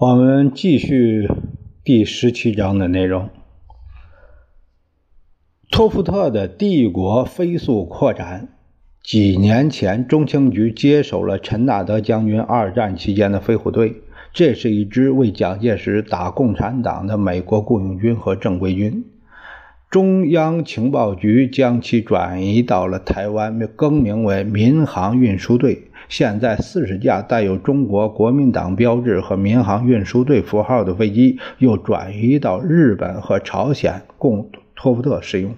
我们继续第十七章的内容。托福特的帝国飞速扩展。几年前，中情局接手了陈纳德将军二战期间的飞虎队，这是一支为蒋介石打共产党的美国雇佣军和正规军。中央情报局将其转移到了台湾，更名为民航运输队。现在，四十架带有中国国民党标志和民航运输队符号的飞机又转移到日本和朝鲜，供托福特使用。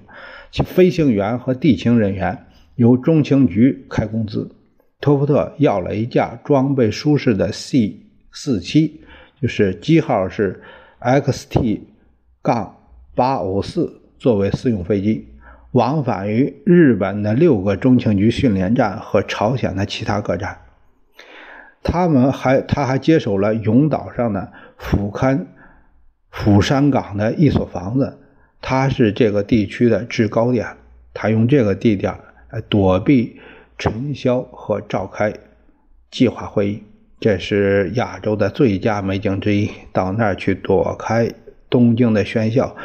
其飞行员和地勤人员由中情局开工资。托福特要了一架装备舒适的 C 四七，就是机号是 XT 杠八五四，作为私用飞机。往返于日本的六个中情局训练站和朝鲜的其他各站，他们还他还接手了永岛上的福勘釜山港的一所房子，它是这个地区的制高点。他用这个地点来躲避陈销和召开计划会议，这是亚洲的最佳美景之一。到那儿去躲开东京的喧嚣。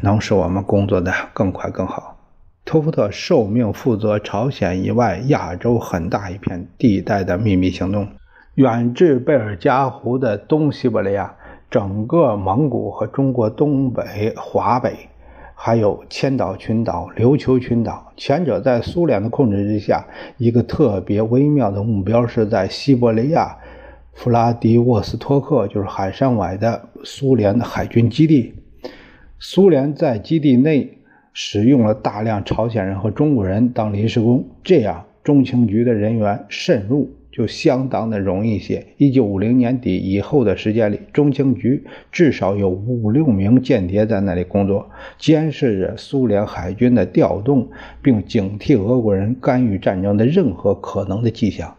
能使我们工作的更快更好。托夫特受命负责朝鲜以外亚洲很大一片地带的秘密行动，远至贝尔加湖的东西伯利亚，整个蒙古和中国东北、华北，还有千岛群岛、琉球群岛。前者在苏联的控制之下，一个特别微妙的目标是在西伯利亚弗拉迪沃斯托克，就是海参崴的苏联的海军基地。苏联在基地内使用了大量朝鲜人和中国人当临时工，这样中情局的人员渗入就相当的容易些。一九五零年底以后的时间里，中情局至少有五六名间谍在那里工作，监视着苏联海军的调动，并警惕俄国人干预战争的任何可能的迹象。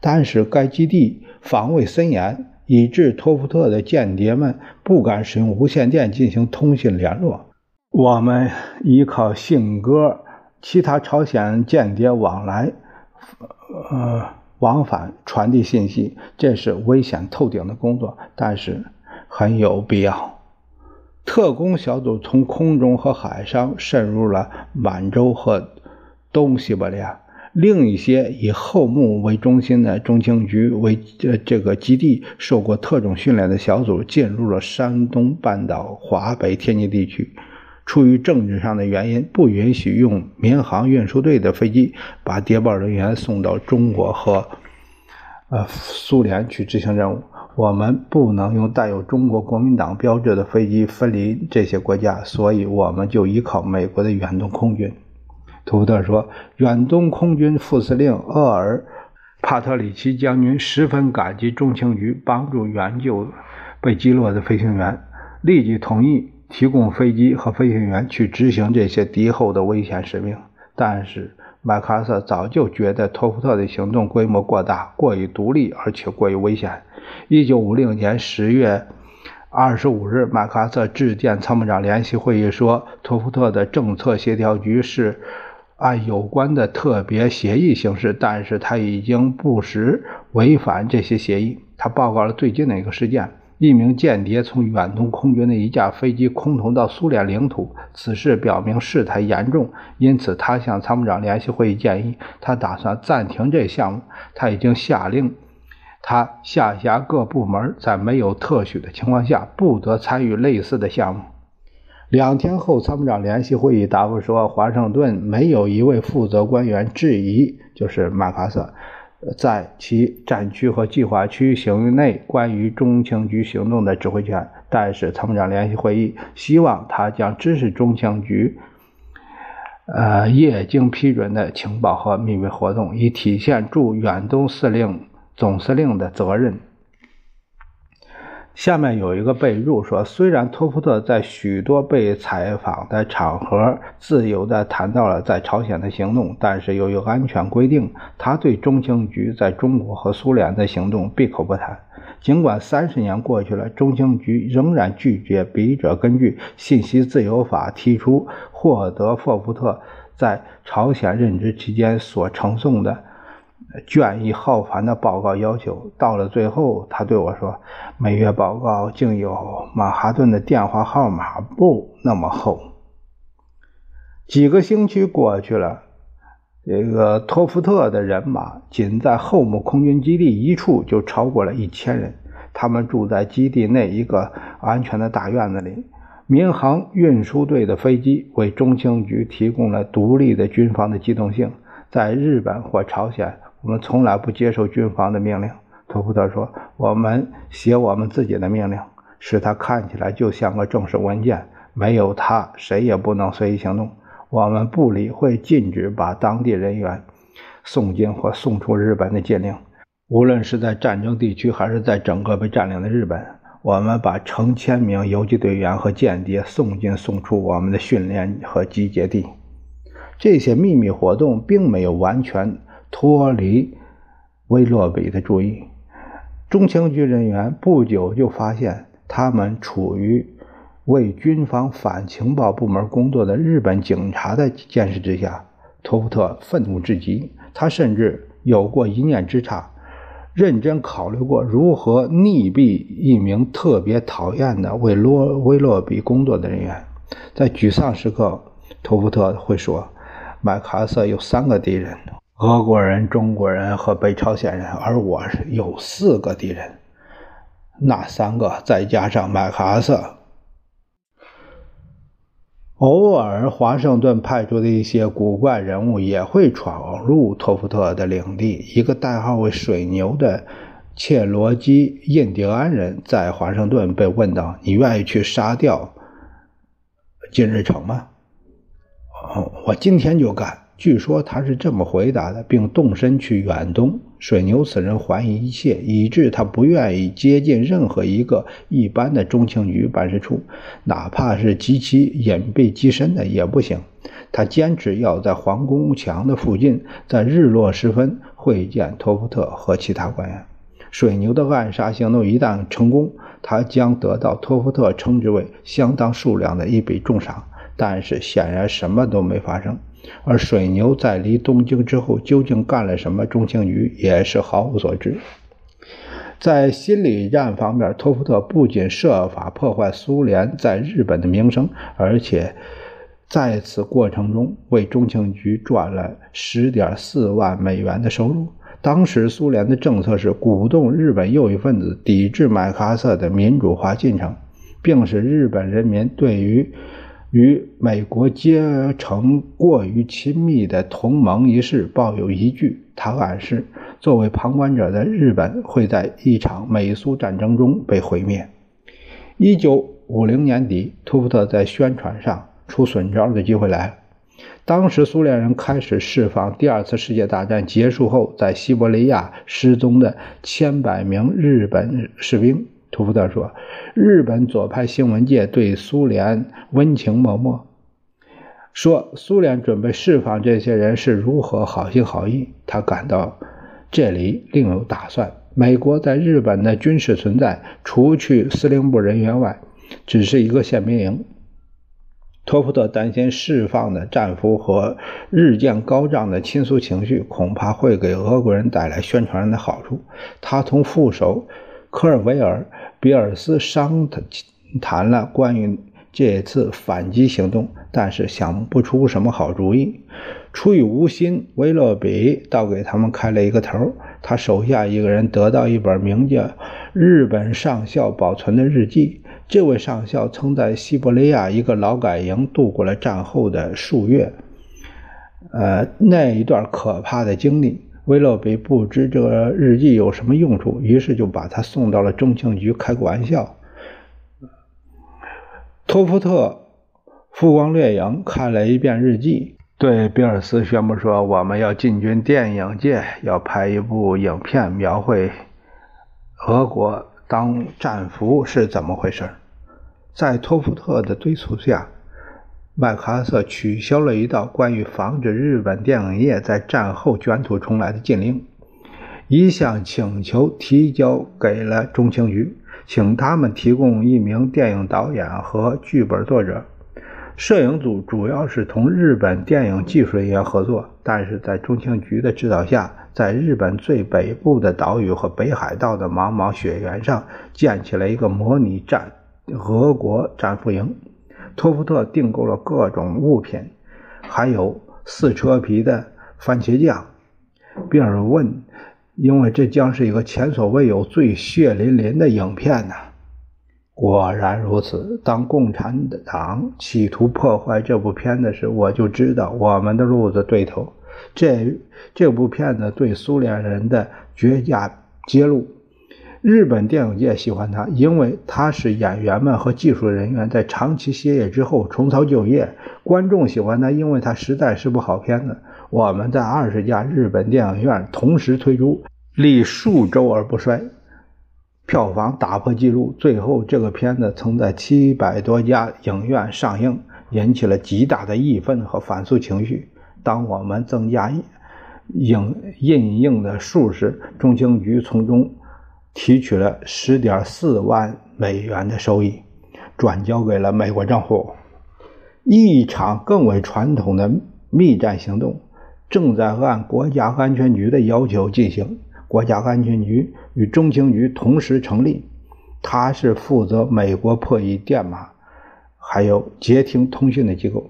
但是该基地防卫森严。以致托福特的间谍们不敢使用无线电进行通信联络。我们依靠信鸽、其他朝鲜间谍往来，呃，往返传递信息，这是危险透顶的工作，但是很有必要。特工小组从空中和海上渗入了满洲和东西伯利亚。另一些以后木为中心的中情局为呃这个基地受过特种训练的小组进入了山东半岛、华北、天津地区。出于政治上的原因，不允许用民航运输队的飞机把谍报人员送到中国和呃苏联去执行任务。我们不能用带有中国国民党标志的飞机分离这些国家，所以我们就依靠美国的远东空军。图特说：“远东空军副司令厄尔·帕特里奇将军十分感激中情局帮助援救被击落的飞行员，立即同意提供飞机和飞行员去执行这些敌后的危险使命。但是麦克阿瑟早就觉得托福特的行动规模过大、过于独立，而且过于危险。1956年10月25日，麦克阿瑟致电参谋长联席会议说：‘托福特的政策协调局是。’”按有关的特别协议行事，但是他已经不时违反这些协议。他报告了最近的一个事件：一名间谍从远东空军的一架飞机空投到苏联领土。此事表明事态严重，因此他向参谋长联席会议建议，他打算暂停这项目。他已经下令，他下辖各部门在没有特许的情况下，不得参与类似的项目。两天后，参谋长联席会议答复说，华盛顿没有一位负责官员质疑，就是麦克阿瑟，在其战区和计划区行域内关于中情局行动的指挥权。但是，参谋长联席会议希望他将支持中情局，呃，未经批准的情报和秘密活动，以体现驻远东司令总司令的责任。下面有一个备注说，虽然托夫特在许多被采访的场合自由地谈到了在朝鲜的行动，但是由于安全规定，他对中情局在中国和苏联的行动闭口不谈。尽管三十年过去了，中情局仍然拒绝笔者根据信息自由法提出获得霍福特在朝鲜任职期间所呈送的。卷帙浩繁的报告要求，到了最后，他对我说：“每月报告竟有曼哈顿的电话号码簿那么厚。”几个星期过去了，这个托夫特的人马仅在后木空军基地一处就超过了一千人。他们住在基地内一个安全的大院子里。民航运输队的飞机为中情局提供了独立的军方的机动性，在日本或朝鲜。我们从来不接受军方的命令，托普特说：“我们写我们自己的命令，使它看起来就像个正式文件。没有它，谁也不能随意行动。我们不理会禁止把当地人员送进或送出日本的禁令，无论是在战争地区还是在整个被占领的日本。我们把成千名游击队员和间谍送进送出我们的训练和集结地。这些秘密活动并没有完全。”脱离威洛比的注意，中情局人员不久就发现他们处于为军方反情报部门工作的日本警察的监视之下。托夫特愤怒至极，他甚至有过一念之差，认真考虑过如何溺毙一名特别讨厌的为罗威洛比工作的人员。在沮丧时刻，托夫特会说：“麦克阿瑟有三个敌人。”俄国人、中国人和北朝鲜人，而我有四个敌人，那三个再加上麦克阿瑟。偶尔，华盛顿派出的一些古怪人物也会闯入托夫特的领地。一个代号为“水牛”的切罗基印第安人在华盛顿被问到：“你愿意去杀掉金日成吗？”“，我今天就干。”据说他是这么回答的，并动身去远东。水牛此人怀疑一切，以致他不愿意接近任何一个一般的中情局办事处，哪怕是极其隐蔽极深的也不行。他坚持要在皇宫墙的附近，在日落时分会见托夫特和其他官员。水牛的暗杀行动一旦成功，他将得到托夫特称之为相当数量的一笔重赏。但是显然什么都没发生。而水牛在离东京之后究竟干了什么？中情局也是毫无所知。在心理战方面，托夫特不仅设法破坏苏联在日本的名声，而且在此过程中为中情局赚了十点四万美元的收入。当时苏联的政策是鼓动日本右翼分子抵制麦克阿瑟的民主化进程，并使日本人民对于。与美国结成过于亲密的同盟一事抱有疑惧。他暗示，作为旁观者的日本会在一场美苏战争中被毁灭。一九五零年底，托夫特在宣传上出损招的机会来了。当时，苏联人开始释放第二次世界大战结束后在西伯利亚失踪的千百名日本士兵。托夫特说：“日本左派新闻界对苏联温情脉脉，说苏联准备释放这些人是如何好心好意。他感到这里另有打算。美国在日本的军事存在，除去司令部人员外，只是一个宪兵营。托夫特担心释放的战俘和日渐高涨的亲苏情绪，恐怕会给俄国人带来宣传上的好处。他同副手科尔维尔。”比尔斯商谈了关于这次反击行动，但是想不出什么好主意。出于无心，威勒比倒给他们开了一个头。他手下一个人得到一本名叫《日本上校保存的日记》。这位上校曾在西伯利亚一个劳改营度过了战后的数月，呃，那一段可怕的经历。威勒比不知这个日记有什么用处，于是就把他送到了中情局开个玩笑。托夫特复光掠影看了一遍日记，对比尔斯宣布说：“我们要进军电影界，要拍一部影片，描绘俄国当战俘是怎么回事。”在托夫特的催促下，麦克阿瑟取消了一道关于防止日本电影业在战后卷土重来的禁令。一项请求提交给了中情局，请他们提供一名电影导演和剧本作者。摄影组主要是同日本电影技术人员合作，但是在中情局的指导下，在日本最北部的岛屿和北海道的茫茫雪原上建起了一个模拟战俄国战俘营。托夫特订购了各种物品，还有四车皮的番茄酱。比尔问。因为这将是一个前所未有、最血淋淋的影片呢。果然如此。当共产党企图破坏这部片子时，我就知道我们的路子对头。这这部片子对苏联人的绝佳揭露。日本电影界喜欢它，因为它使演员们和技术人员在长期歇业之后重操旧业。观众喜欢它，因为它实在是部好片子。我们在二十家日本电影院同时推出。历数周而不衰，票房打破纪录。最后，这个片子曾在七百多家影院上映，引起了极大的义愤和反诉情绪。当我们增加影印映的数时，中情局从中提取了十点四万美元的收益，转交给了美国政府。一场更为传统的密战行动正在按国家安全局的要求进行。国家安全局与中情局同时成立，它是负责美国破译电码，还有接听通讯的机构。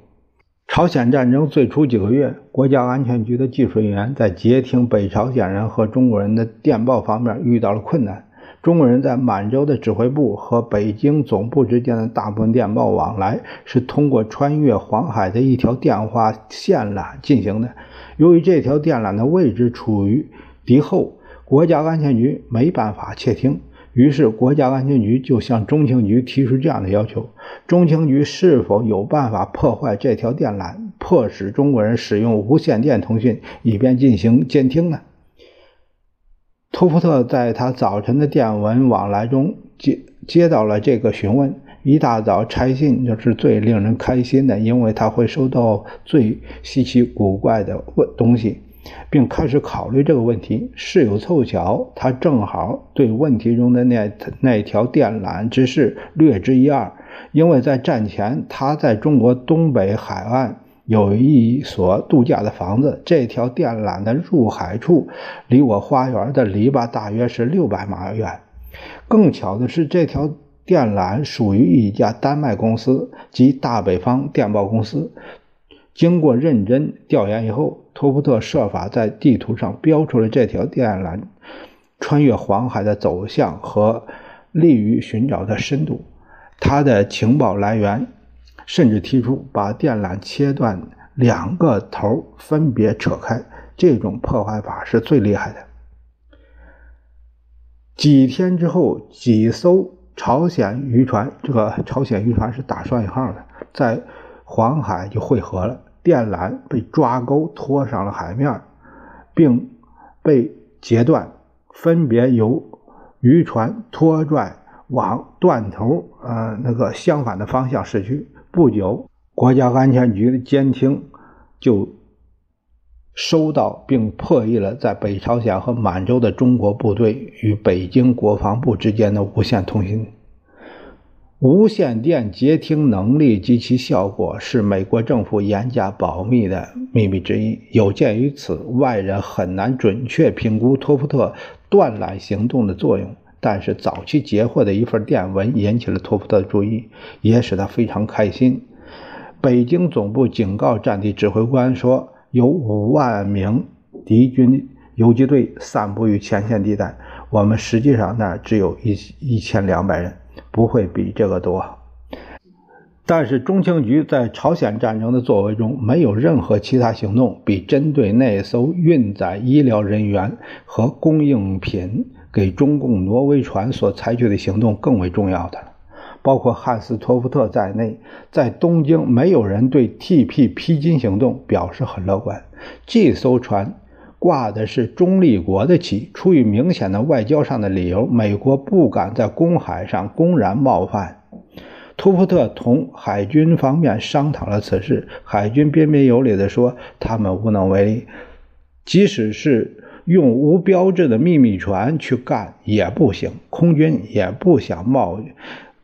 朝鲜战争最初几个月，国家安全局的技术人员在接听北朝鲜人和中国人的电报方面遇到了困难。中国人在满洲的指挥部和北京总部之间的大部分电报往来是通过穿越黄海的一条电话线缆进行的。由于这条电缆的位置处于敌后。国家安全局没办法窃听，于是国家安全局就向中情局提出这样的要求：中情局是否有办法破坏这条电缆，迫使中国人使用无线电通讯，以便进行监听呢？托夫特在他早晨的电文往来中接接到了这个询问。一大早拆信就是最令人开心的，因为他会收到最稀奇古怪的问东西。并开始考虑这个问题。事有凑巧，他正好对问题中的那那条电缆之事略知一二。因为在战前，他在中国东北海岸有一所度假的房子。这条电缆的入海处离我花园的篱笆大约是六百码远。更巧的是，这条电缆属于一家丹麦公司，即大北方电报公司。经过认真调研以后，托普特设法在地图上标出了这条电缆穿越黄海的走向和利于寻找的深度。他的情报来源甚至提出把电缆切断两个头，分别扯开。这种破坏法是最厉害的。几天之后，几艘朝鲜渔船（这个朝鲜渔船是打双引号的）在。黄海就汇合了，电缆被抓钩拖上了海面，并被截断，分别由渔船拖拽往断头呃那个相反的方向驶去。不久，国家安全局的监听就收到并破译了在北朝鲜和满洲的中国部队与北京国防部之间的无线通信。无线电接听能力及其效果是美国政府严加保密的秘密之一。有鉴于此，外人很难准确评估托普特断缆行动的作用。但是早期截获的一份电文引起了托普特的注意，也使他非常开心。北京总部警告战地指挥官说，有五万名敌军游击队散布于前线地带，我们实际上那儿只有一一千两百人。不会比这个多，但是中情局在朝鲜战争的作为中，没有任何其他行动比针对那艘运载医疗人员和供应品给中共挪威船所采取的行动更为重要的了。包括汉斯·托夫特在内，在东京没有人对 T.P. 披金行动表示很乐观。这艘船挂的是中立国的旗，出于明显的外交上的理由，美国不敢在公海上公然冒犯。托夫特同海军方面商讨了此事，海军彬彬有礼地说：“他们无能为力，即使是。”用无标志的秘密船去干也不行，空军也不想冒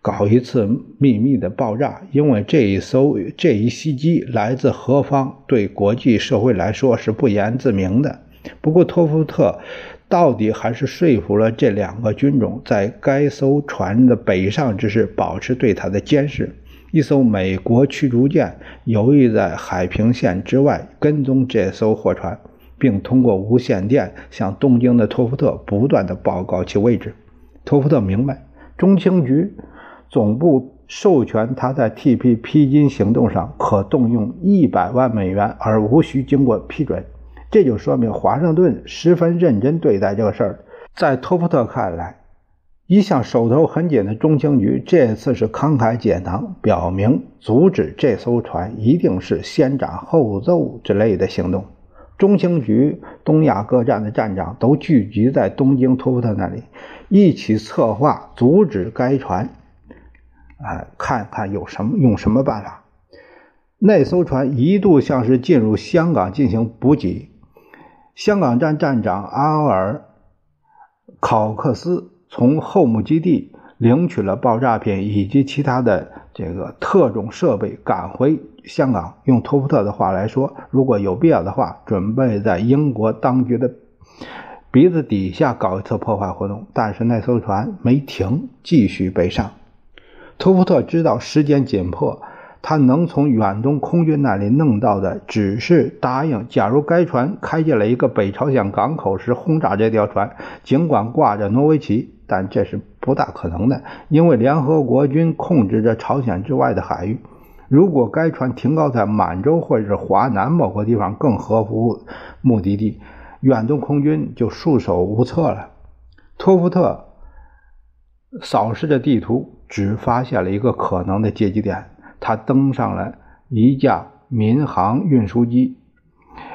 搞一次秘密的爆炸，因为这一艘这一袭击来自何方，对国际社会来说是不言自明的。不过托夫特到底还是说服了这两个军种，在该艘船的北上之时保持对他的监视。一艘美国驱逐舰游弋在海平线之外，跟踪这艘货船。并通过无线电向东京的托夫特不断的报告其位置。托夫特明白，中情局总部授权他在 T.P. 披荆行动上可动用一百万美元，而无需经过批准。这就说明华盛顿十分认真对待这个事儿。在托夫特看来，一向手头很紧的中情局这次是慷慨解囊，表明阻止这艘船一定是先斩后奏之类的行动。中情局东亚各站的站长都聚集在东京托夫特那里，一起策划阻止该船。啊，看看有什么用什么办法。那艘船一度像是进入香港进行补给。香港站站长阿尔考克斯从后母基地领取了爆炸品以及其他的这个特种设备，赶回。香港用托夫特的话来说，如果有必要的话，准备在英国当局的鼻子底下搞一次破坏活动。但是那艘船没停，继续北上。托夫特知道时间紧迫，他能从远东空军那里弄到的只是答应：假如该船开进了一个北朝鲜港口时，轰炸这条船。尽管挂着挪威旗，但这是不大可能的，因为联合国军控制着朝鲜之外的海域。如果该船停靠在满洲或者是华南某个地方更合乎目的地，远东空军就束手无策了。托夫特扫视着地图，只发现了一个可能的接机点。他登上了一架民航运输机，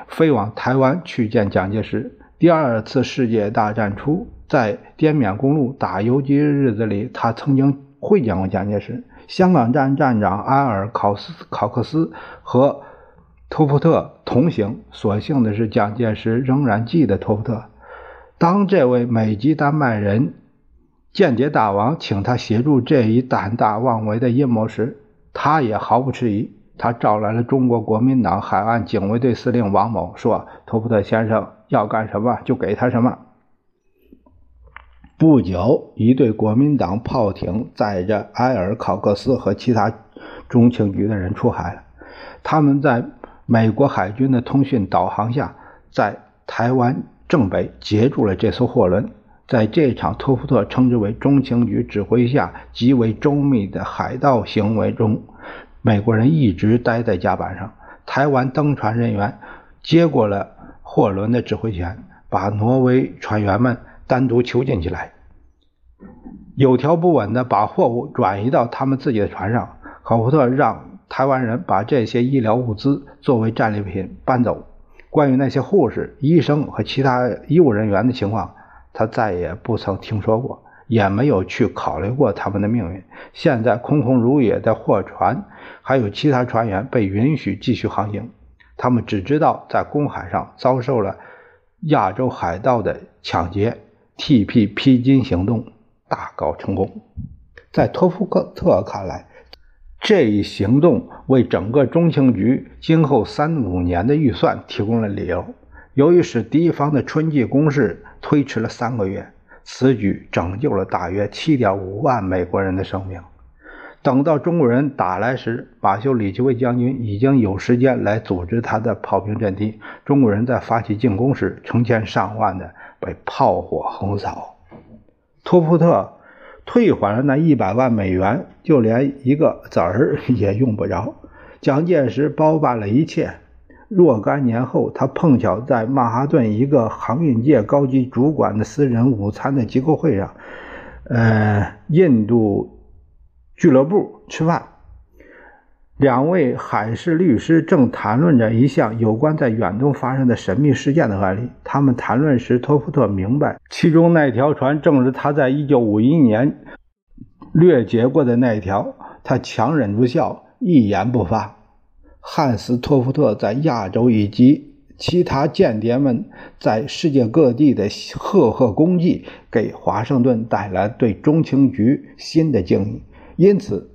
飞往台湾去见蒋介石。第二次世界大战初，在滇缅公路打游击日子里，他曾经会见过蒋介石。香港站站长安尔考斯考克斯和托夫特同行。所幸的是，蒋介石仍然记得托普特。当这位美籍丹麦人间谍大王请他协助这一胆大妄为的阴谋时，他也毫不迟疑。他召来了中国国民党海岸警卫队司令王某，说：“托普特先生要干什么，就给他什么。”不久，一队国民党炮艇载着埃尔考克斯和其他中情局的人出海了。他们在美国海军的通讯导航下，在台湾正北截住了这艘货轮。在这场托夫特称之为中情局指挥下极为周密的海盗行为中，美国人一直待在甲板上。台湾登船人员接过了货轮的指挥权，把挪威船员们。单独囚禁起来，有条不紊地把货物转移到他们自己的船上。考夫特让台湾人把这些医疗物资作为战利品搬走。关于那些护士、医生和其他医务人员的情况，他再也不曾听说过，也没有去考虑过他们的命运。现在空空如也的货船，还有其他船员被允许继续航行。他们只知道在公海上遭受了亚洲海盗的抢劫。T.P. 披荆行动大搞成功，在托夫克特看来，这一行动为整个中情局今后三五年的预算提供了理由。由于使敌方的春季攻势推迟了三个月，此举拯救了大约七点五万美国人的生命。等到中国人打来时，马修·里奇威将军已经有时间来组织他的炮兵阵地。中国人在发起进攻时，成千上万的。被炮火横扫，托普特退还了那一百万美元，就连一个子儿也用不着。蒋介石包办了一切。若干年后，他碰巧在曼哈顿一个航运界高级主管的私人午餐的机构会上，呃，印度俱乐部吃饭。两位海事律师正谈论着一项有关在远东发生的神秘事件的案例。他们谈论时，托夫特明白，其中那条船正是他在1951年掠劫过的那一条。他强忍住笑，一言不发。汉斯·托夫特在亚洲以及其他间谍们在世界各地的赫赫功绩，给华盛顿带来对中情局新的敬意，因此。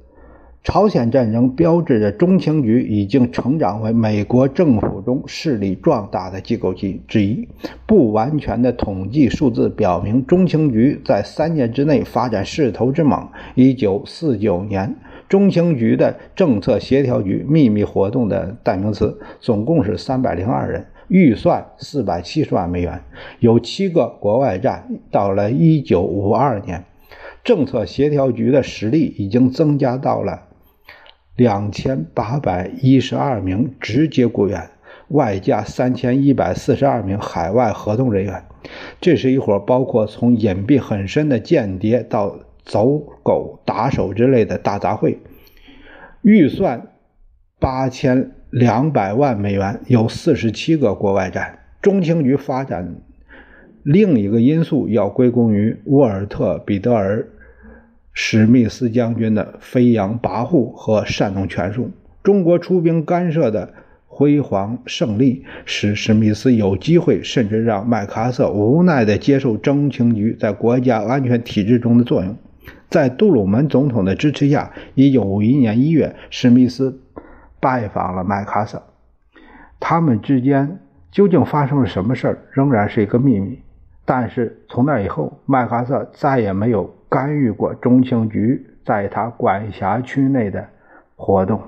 朝鲜战争标志着中情局已经成长为美国政府中势力壮大的机构之之一。不完全的统计数字表明，中情局在三年之内发展势头之猛。1949年，中情局的政策协调局秘密活动的代名词总共是302人，预算470万美元，有七个国外站。到了1952年，政策协调局的实力已经增加到了。两千八百一十二名直接雇员，外加三千一百四十二名海外合同人员。这是一伙包括从隐蔽很深的间谍到走狗、打手之类的大杂烩。预算八千两百万美元，有四十七个国外站。中情局发展另一个因素要归功于沃尔特·彼得尔。史密斯将军的飞扬跋扈和煽动权术，中国出兵干涉的辉煌胜利，使史密斯有机会，甚至让麦克阿瑟无奈地接受中情局在国家安全体制中的作用。在杜鲁门总统的支持下，1951年1月，史密斯拜访了麦克阿瑟。他们之间究竟发生了什么事，仍然是一个秘密。但是从那以后，麦克阿瑟再也没有。干预过中情局在他管辖区内的活动。